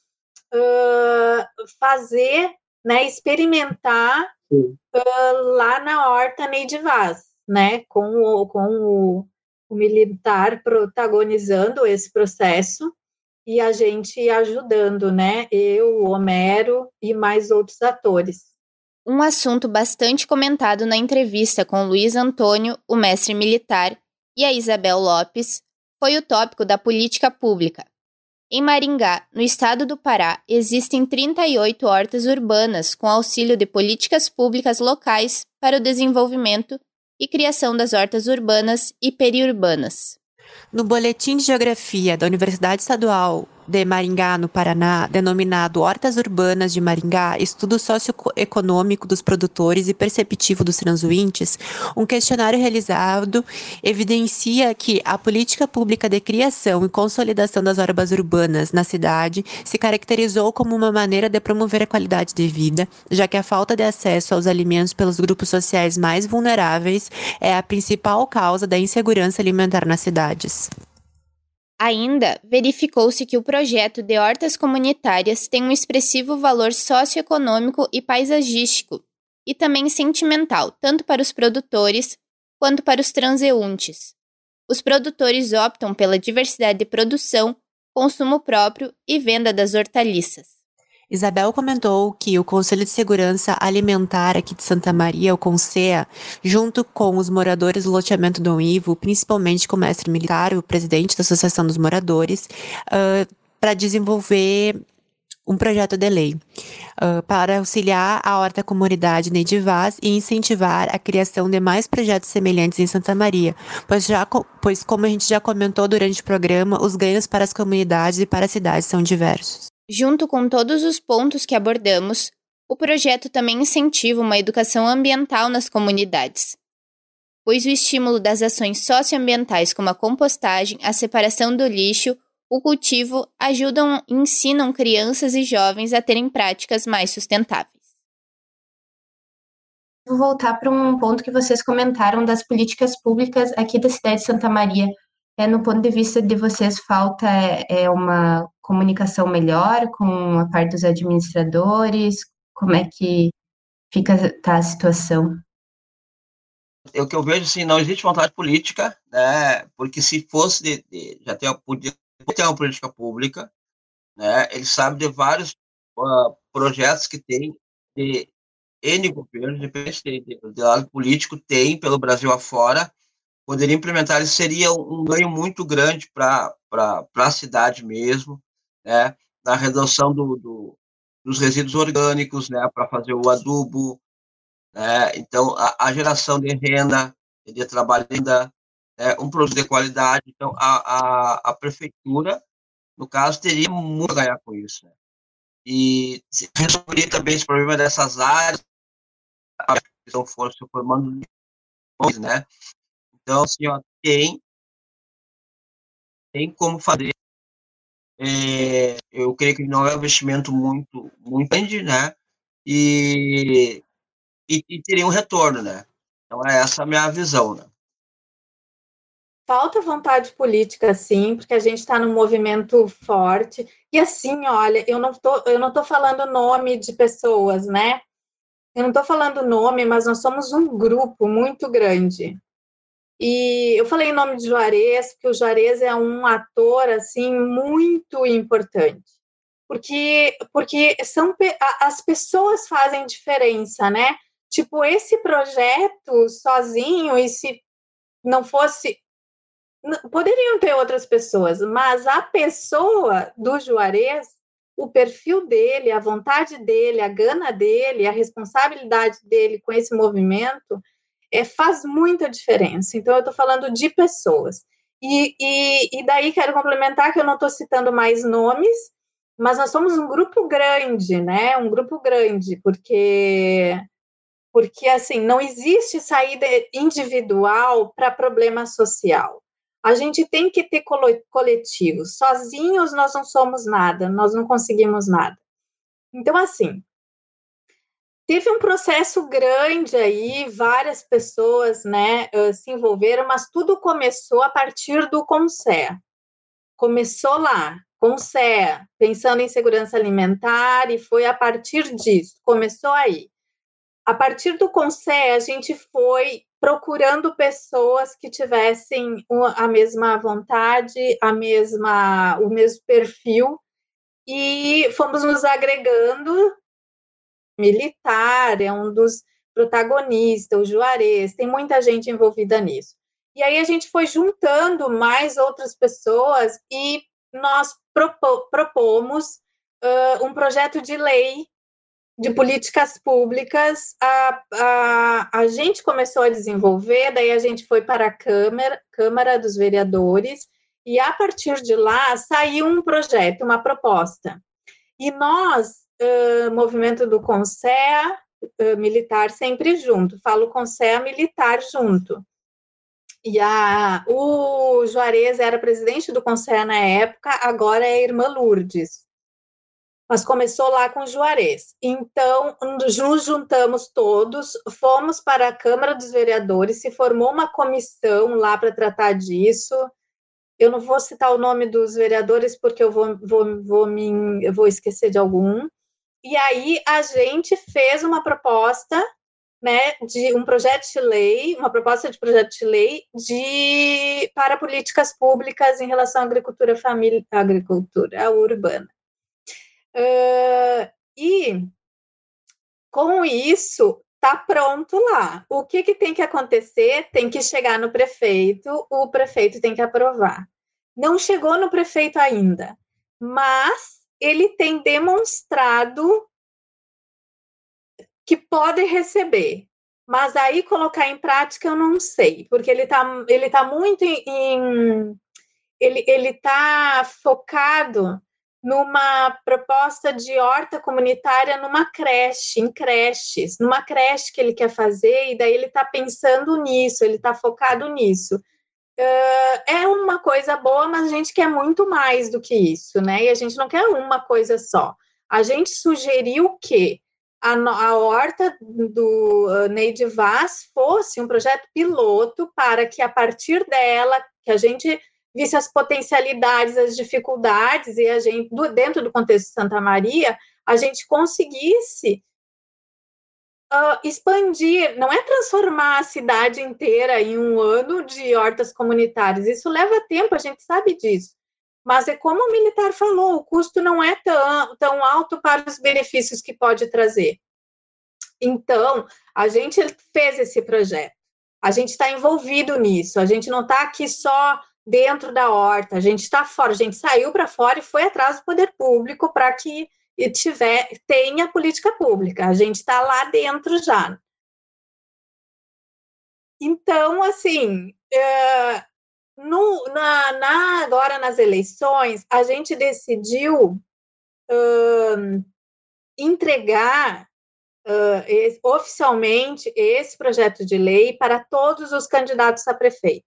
uh, fazer, né, experimentar uh, lá na Horta Neide Vaz, né, com, o, com o, o militar protagonizando esse processo e a gente ajudando, né, eu, o Homero e mais outros atores. Um assunto bastante comentado na entrevista com Luiz Antônio, o mestre militar, e a Isabel Lopes foi o tópico da política pública. Em Maringá, no estado do Pará, existem 38 hortas urbanas com auxílio de políticas públicas locais para o desenvolvimento e criação das hortas urbanas e periurbanas. No Boletim de Geografia da Universidade Estadual de Maringá, no Paraná, denominado Hortas Urbanas de Maringá, estudo socioeconômico dos produtores e perceptivo dos transuintes, um questionário realizado evidencia que a política pública de criação e consolidação das hortas urbanas na cidade se caracterizou como uma maneira de promover a qualidade de vida, já que a falta de acesso aos alimentos pelos grupos sociais mais vulneráveis é a principal causa da insegurança alimentar nas cidades. Ainda verificou-se que o projeto de hortas comunitárias tem um expressivo valor socioeconômico e paisagístico, e também sentimental, tanto para os produtores quanto para os transeuntes. Os produtores optam pela diversidade de produção, consumo próprio e venda das hortaliças. Isabel comentou que o Conselho de Segurança Alimentar aqui de Santa Maria, o CONSEA, junto com os moradores do loteamento do Ivo, principalmente com o mestre militar, o presidente da Associação dos Moradores, uh, para desenvolver um projeto de lei uh, para auxiliar a horta comunidade Neidivaz e incentivar a criação de mais projetos semelhantes em Santa Maria, pois, já, pois como a gente já comentou durante o programa, os ganhos para as comunidades e para as cidades são diversos. Junto com todos os pontos que abordamos, o projeto também incentiva uma educação ambiental nas comunidades, pois o estímulo das ações socioambientais como a compostagem, a separação do lixo, o cultivo ajudam e ensinam crianças e jovens a terem práticas mais sustentáveis. Vou voltar para um ponto que vocês comentaram das políticas públicas aqui da cidade de Santa Maria. É, no ponto de vista de vocês, falta é, é uma comunicação melhor com a parte dos administradores? Como é que fica tá a situação? O que eu vejo, assim, não existe vontade política, né? Porque se fosse de, de, já tem ter uma política pública, né? Ele sabe de vários uh, projetos que tem de N governos, independente de, de, de lado político, tem pelo Brasil afora, poderia implementar, isso seria um ganho muito grande para a cidade mesmo, né, na redução do, do, dos resíduos orgânicos, né, para fazer o adubo, né, então a, a, geração de renda, de trabalho ainda, né, um produto de qualidade, então a, a, a prefeitura, no caso, teria muito a ganhar com isso, né, e resolveria também esse problema dessas áreas, que estão se formando, né, então, assim, ó, tem, tem como fazer é, eu creio que não é um investimento muito, muito grande, né? E, e, e, teria um retorno, né? Então, é essa a minha visão, né? Falta vontade política, sim, porque a gente está num movimento forte. E assim, olha, eu não tô, eu não tô falando nome de pessoas, né? Eu não estou falando nome, mas nós somos um grupo muito grande. E eu falei em nome de Juarez, porque o Juarez é um ator assim muito importante. Porque porque são as pessoas fazem diferença, né? Tipo, esse projeto sozinho e se não fosse poderiam ter outras pessoas, mas a pessoa do Juarez, o perfil dele, a vontade dele, a gana dele, a responsabilidade dele com esse movimento é, faz muita diferença. Então, eu estou falando de pessoas. E, e, e, daí quero complementar que eu não estou citando mais nomes, mas nós somos um grupo grande, né? Um grupo grande, porque porque assim não existe saída individual para problema social. A gente tem que ter coletivos. Sozinhos nós não somos nada, nós não conseguimos nada. Então, assim, Teve um processo grande aí, várias pessoas né, se envolveram, mas tudo começou a partir do CONSEA. Começou lá, CONSEA, pensando em segurança alimentar, e foi a partir disso, começou aí. A partir do CONSEA, a gente foi procurando pessoas que tivessem a mesma vontade, a mesma, o mesmo perfil, e fomos nos agregando militar, é um dos protagonistas, o Juarez, tem muita gente envolvida nisso. E aí a gente foi juntando mais outras pessoas e nós propo propomos uh, um projeto de lei de políticas públicas. A, a, a gente começou a desenvolver, daí a gente foi para a Câmara, Câmara dos Vereadores, e a partir de lá saiu um projeto, uma proposta. E nós, uh, movimento do CONSEA, uh, militar sempre junto, falo CONSEA militar junto. E a, o Juarez era presidente do CONSEA na época, agora é a irmã Lourdes. Mas começou lá com Juarez. Então, nos juntamos todos, fomos para a Câmara dos Vereadores, se formou uma comissão lá para tratar disso. Eu não vou citar o nome dos vereadores porque eu vou, vou, vou, me, vou esquecer de algum. E aí a gente fez uma proposta, né, de um projeto de lei, uma proposta de projeto de lei de para políticas públicas em relação à agricultura família, agricultura urbana. Uh, e com isso está pronto lá. O que, que tem que acontecer? Tem que chegar no prefeito, o prefeito tem que aprovar. Não chegou no prefeito ainda, mas ele tem demonstrado que pode receber. Mas aí colocar em prática eu não sei, porque ele está ele tá muito em. Ele está focado numa proposta de horta comunitária numa creche, em creches, numa creche que ele quer fazer, e daí ele está pensando nisso, ele está focado nisso. Uh, é uma coisa boa, mas a gente quer muito mais do que isso, né? E a gente não quer uma coisa só. A gente sugeriu que a, a horta do uh, Neide Vaz fosse um projeto piloto para que, a partir dela, que a gente visse as potencialidades, as dificuldades, e a gente, dentro do contexto de Santa Maria, a gente conseguisse uh, expandir, não é transformar a cidade inteira em um ano de hortas comunitárias, isso leva tempo, a gente sabe disso. Mas é como o militar falou, o custo não é tão, tão alto para os benefícios que pode trazer. Então, a gente fez esse projeto, a gente está envolvido nisso, a gente não está aqui só dentro da horta, a gente está fora, a gente saiu para fora e foi atrás do poder público para que tiver, tenha política pública, a gente está lá dentro já. Então, assim, é, no, na, na, agora nas eleições, a gente decidiu entregar oficialmente esse projeto de lei para todos os candidatos a prefeito.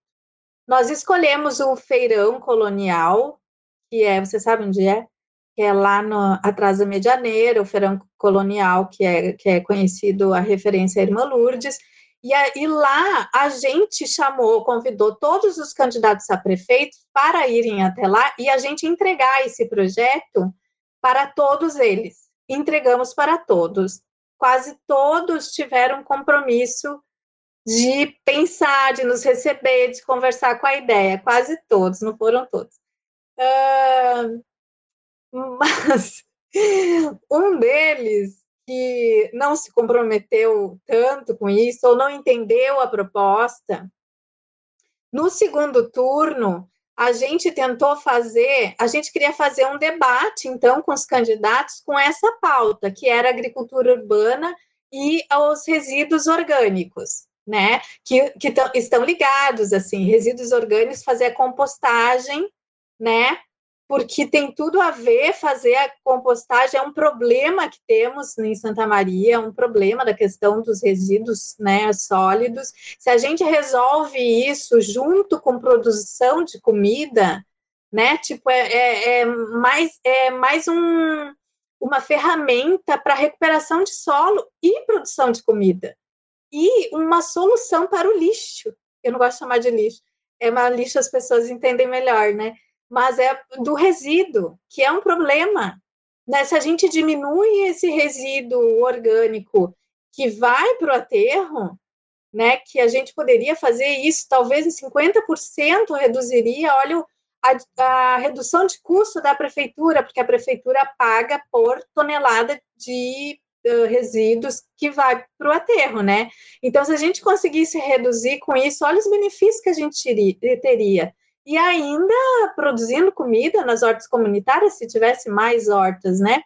Nós escolhemos o Feirão Colonial, que é, você sabe onde é? Que é lá no, atrás da Medianeira, o Feirão Colonial, que é, que é conhecido a referência à Irmã Lourdes, e, a, e lá a gente chamou, convidou todos os candidatos a prefeito para irem até lá e a gente entregar esse projeto para todos eles. Entregamos para todos. Quase todos tiveram compromisso de pensar, de nos receber, de conversar com a ideia. Quase todos, não foram todos. Uh, mas <laughs> um deles que não se comprometeu tanto com isso ou não entendeu a proposta, no segundo turno, a gente tentou fazer, a gente queria fazer um debate, então, com os candidatos com essa pauta, que era agricultura urbana e os resíduos orgânicos né? Que, que estão ligados, assim, resíduos orgânicos, fazer a compostagem, né? Porque tem tudo a ver fazer a compostagem, é um problema que temos em Santa Maria, é um problema da questão dos resíduos né, sólidos. Se a gente resolve isso junto com produção de comida, né? Tipo, é, é, é mais, é mais um, uma ferramenta para recuperação de solo e produção de comida e uma solução para o lixo. Eu não gosto de chamar de lixo, é uma lixo as pessoas entendem melhor, né? Mas é do resíduo, que é um problema. Né? Se a gente diminui esse resíduo orgânico que vai para o aterro, né, que a gente poderia fazer isso, talvez em 50% reduziria, olha, a, a, redução de custo da prefeitura, porque a prefeitura paga por tonelada de uh, resíduos que vai para o aterro, né? Então, se a gente conseguisse reduzir com isso, olha os benefícios que a gente teria. E ainda produzindo comida nas hortas comunitárias, se tivesse mais hortas, né?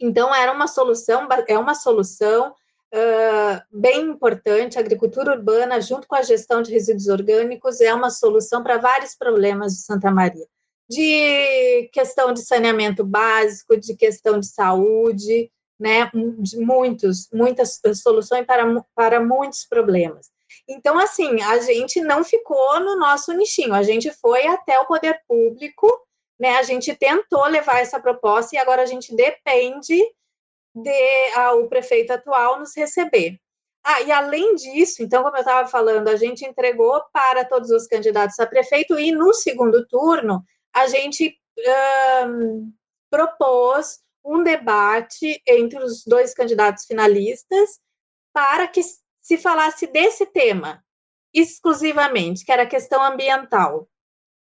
Então, era uma solução, é uma solução uh, bem importante. A agricultura urbana, junto com a gestão de resíduos orgânicos, é uma solução para vários problemas de Santa Maria. De questão de saneamento básico, de questão de saúde, né? De muitos, muitas soluções para, para muitos problemas. Então, assim, a gente não ficou no nosso nichinho, a gente foi até o poder público, né? A gente tentou levar essa proposta e agora a gente depende de ah, o prefeito atual nos receber. Ah, e além disso, então, como eu estava falando, a gente entregou para todos os candidatos a prefeito e no segundo turno a gente um, propôs um debate entre os dois candidatos finalistas para que se falasse desse tema exclusivamente, que era a questão ambiental.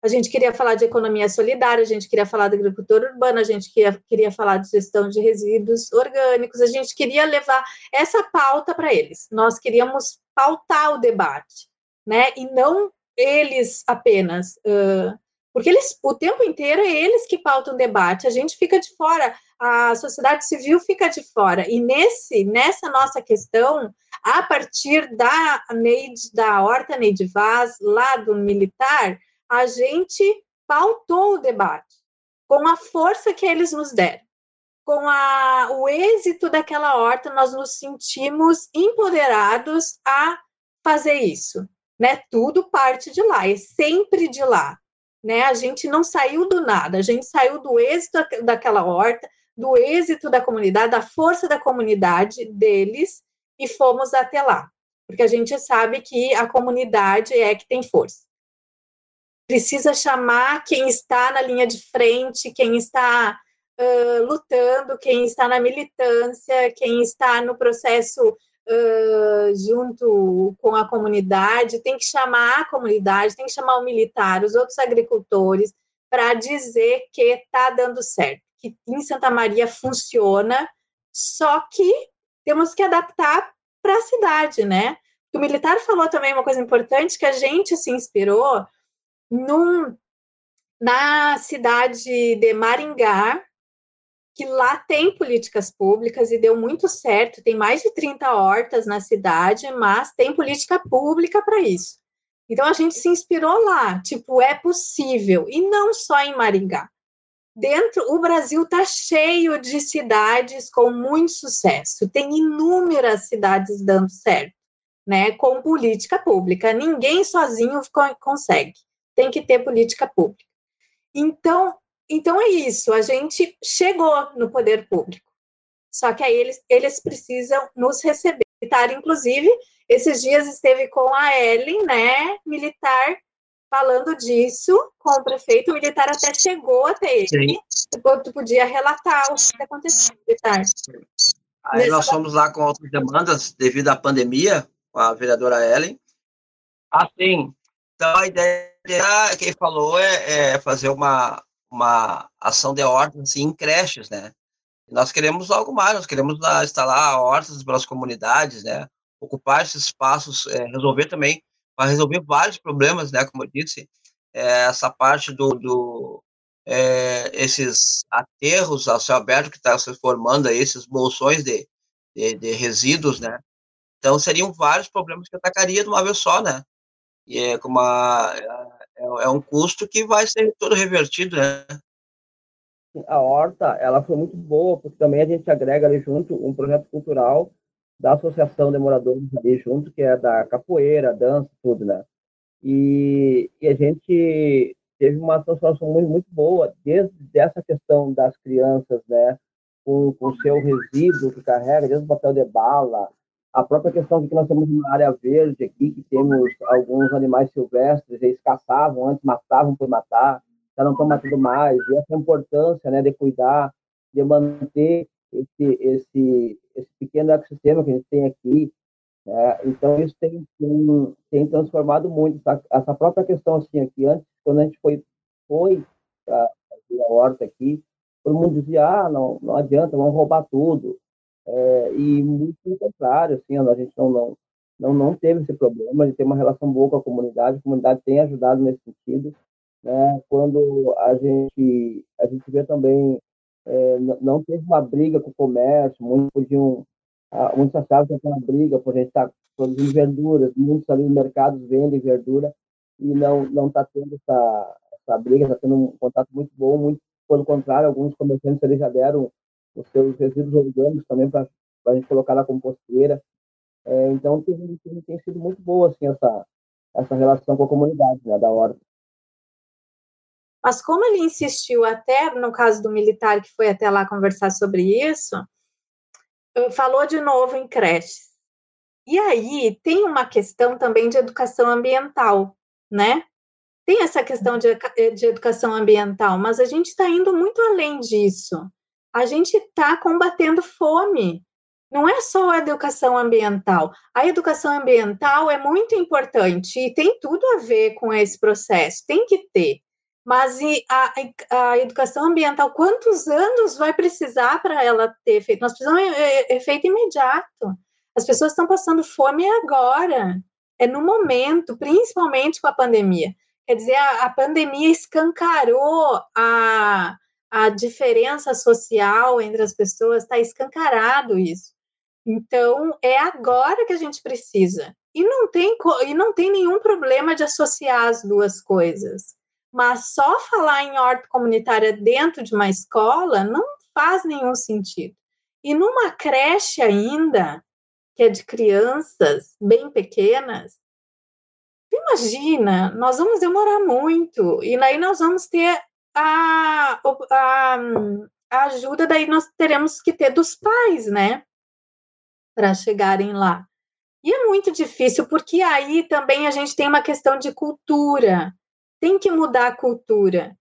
A gente queria falar de economia solidária, a gente queria falar da agricultura urbana, a gente queria, queria falar de gestão de resíduos orgânicos, a gente queria levar essa pauta para eles. Nós queríamos pautar o debate, né? E não eles apenas. Uh, porque eles, o tempo inteiro é eles que pautam o debate, a gente fica de fora, a sociedade civil fica de fora. E nesse, nessa nossa questão, a partir da Neide, da Horta Neide Vaz, lá do militar, a gente pautou o debate com a força que eles nos deram. Com a, o êxito daquela horta, nós nos sentimos empoderados a fazer isso. Né? Tudo parte de lá, é sempre de lá. Né? A gente não saiu do nada, a gente saiu do êxito daquela horta, do êxito da comunidade, da força da comunidade deles, e fomos até lá. Porque a gente sabe que a comunidade é que tem força precisa chamar quem está na linha de frente, quem está uh, lutando, quem está na militância, quem está no processo uh, junto com a comunidade, tem que chamar a comunidade, tem que chamar o militar, os outros agricultores, para dizer que está dando certo, que em Santa Maria funciona, só que temos que adaptar para a cidade, né? O militar falou também uma coisa importante que a gente se inspirou num, na cidade de Maringá, que lá tem políticas públicas e deu muito certo, tem mais de 30 hortas na cidade, mas tem política pública para isso. Então a gente se inspirou lá, tipo, é possível, e não só em Maringá. Dentro, o Brasil está cheio de cidades com muito sucesso, tem inúmeras cidades dando certo, né, com política pública. Ninguém sozinho consegue tem que ter política pública. Então, então é isso, a gente chegou no poder público. Só que aí eles, eles precisam nos receber. Inclusive, esses dias esteve com a Ellen, né, militar, falando disso com o prefeito. O militar até chegou até ele. Sim. Tu podia relatar o que aconteceu, militar. Aí nós fomos lá com outras demandas devido à pandemia, com a vereadora Ellen. Assim, então a ideia ideia, quem falou, é, é, fazer uma, uma ação de hortas assim, em creches, né? Nós queremos algo mais, nós queremos uh, instalar hortas pelas comunidades, né? Ocupar esses espaços, é, resolver também, para resolver vários problemas, né? Como eu disse, é, essa parte do, do é, esses aterros ao céu aberto que está se formando aí, esses bolsões de, de, de resíduos, né? Então seriam vários problemas que atacaria de uma vez só, né? E é como a, é, é um custo que vai ser todo revertido, né? A horta, ela foi muito boa, porque também a gente agrega ali junto um projeto cultural da Associação de Moradores ali junto, que é da capoeira, dança, tudo, né? E, e a gente teve uma transformação muito, muito boa, desde essa questão das crianças, né? Com o seu resíduo que carrega, desde o papel de bala, a própria questão de que nós temos uma área verde aqui, que temos alguns animais silvestres, eles caçavam antes, matavam por matar, já não estão matando mais, e essa importância né, de cuidar, de manter esse, esse, esse pequeno ecossistema que a gente tem aqui. Né? Então, isso tem, tem, tem transformado muito. Essa, essa própria questão, assim, aqui, antes, quando a gente foi, foi para a horta aqui, todo mundo dizia, ah, não, não adianta, vamos roubar tudo. É, e muito pelo contrário, assim, a gente não, não, não, não teve esse problema de ter uma relação boa com a comunidade, a comunidade tem ajudado nesse sentido. Né? Quando a gente, a gente vê também, é, não teve uma briga com o comércio, muitos podiam, muitos achavam que era uma briga por a gente estar produzindo verduras, muitos ali no mercado vendem verdura e não não está tendo essa, essa briga, está tendo um contato muito bom, muito pelo contrário, alguns comerciantes eles já deram os seus resíduos orgânicos também para a gente colocar na composteira. É, então tem, tem, tem, sido muito boa assim essa essa relação com a comunidade né, da horta. Mas como ele insistiu até no caso do militar que foi até lá conversar sobre isso, falou de novo em creches. E aí tem uma questão também de educação ambiental, né? Tem essa questão de, de educação ambiental, mas a gente está indo muito além disso. A gente está combatendo fome. Não é só a educação ambiental. A educação ambiental é muito importante e tem tudo a ver com esse processo, tem que ter. Mas a, a educação ambiental, quantos anos vai precisar para ela ter efeito? Nós precisamos de efeito imediato. As pessoas estão passando fome agora, é no momento, principalmente com a pandemia. Quer dizer, a, a pandemia escancarou a, a diferença social entre as pessoas, está escancarado isso. Então, é agora que a gente precisa. E não tem, e não tem nenhum problema de associar as duas coisas. Mas só falar em horta comunitária dentro de uma escola não faz nenhum sentido. E numa creche ainda, que é de crianças bem pequenas, imagina, nós vamos demorar muito, e aí nós vamos ter a, a, a ajuda, daí nós teremos que ter dos pais, né? Para chegarem lá. E é muito difícil, porque aí também a gente tem uma questão de cultura. Tem que mudar a cultura.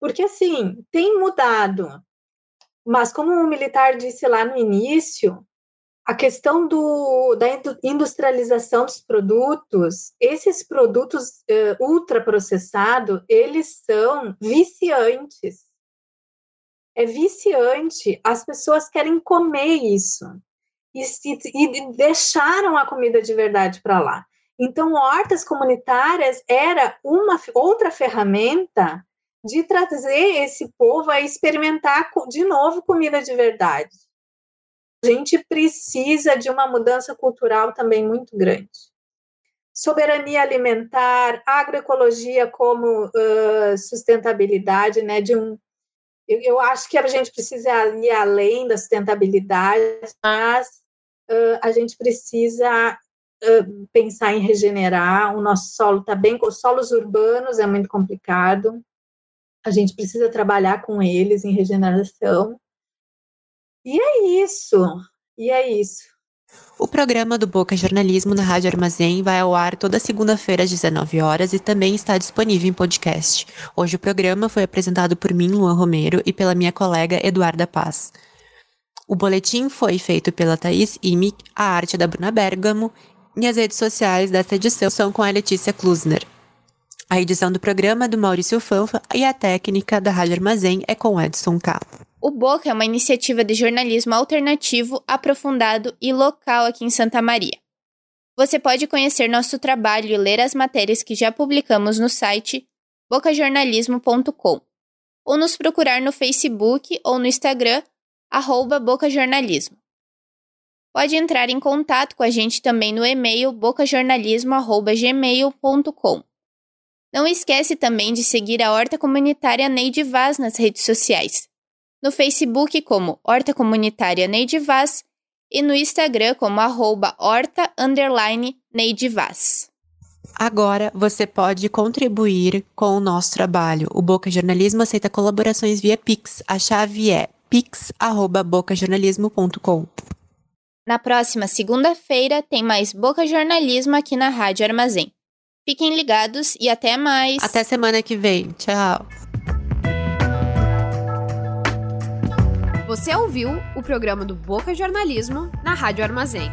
Porque, assim, tem mudado. Mas, como o militar disse lá no início, a questão do, da industrialização dos produtos, esses produtos uh, ultraprocessados, eles são viciantes. É viciante. As pessoas querem comer isso. E, e deixaram a comida de verdade para lá. Então, hortas comunitárias era uma outra ferramenta de trazer esse povo a experimentar de novo comida de verdade a gente precisa de uma mudança cultural também muito grande. Soberania alimentar, agroecologia como uh, sustentabilidade, né? De um, eu, eu, acho que a gente precisa ir além da sustentabilidade, mas uh, a gente precisa pensar em regenerar. O nosso solo está bem, os solos urbanos é muito complicado. A gente precisa trabalhar com eles em regeneração. E é isso. E é isso. O programa do Boca Jornalismo na Rádio Armazém vai ao ar toda segunda-feira às 19 horas e também está disponível em podcast. Hoje o programa foi apresentado por mim, Luan Romero, e pela minha colega Eduarda Paz. O boletim foi feito pela Thaís Imic, a arte da Bruna Bergamo, e as redes sociais desta edição são com a Letícia Klusner. A edição do programa é do Maurício Fanfa e a técnica da Rádio Armazém é com Edson K. O Boca é uma iniciativa de jornalismo alternativo, aprofundado e local aqui em Santa Maria. Você pode conhecer nosso trabalho e ler as matérias que já publicamos no site bocajornalismo.com ou nos procurar no Facebook ou no Instagram, arroba bocajornalismo. Pode entrar em contato com a gente também no e-mail bocajornalismo.gmail.com. Não esquece também de seguir a Horta Comunitária Neide Vaz nas redes sociais no Facebook como Horta Comunitária Neide Vaz e no Instagram como arroba horta underline Neide Vaz. Agora você pode contribuir com o nosso trabalho. O Boca Jornalismo aceita colaborações via Pix. A chave é pix@bocajornalismo.com. Na próxima segunda-feira tem mais Boca Jornalismo aqui na Rádio Armazém. Fiquem ligados e até mais. Até semana que vem. Tchau. Você ouviu o programa do Boca Jornalismo na Rádio Armazém.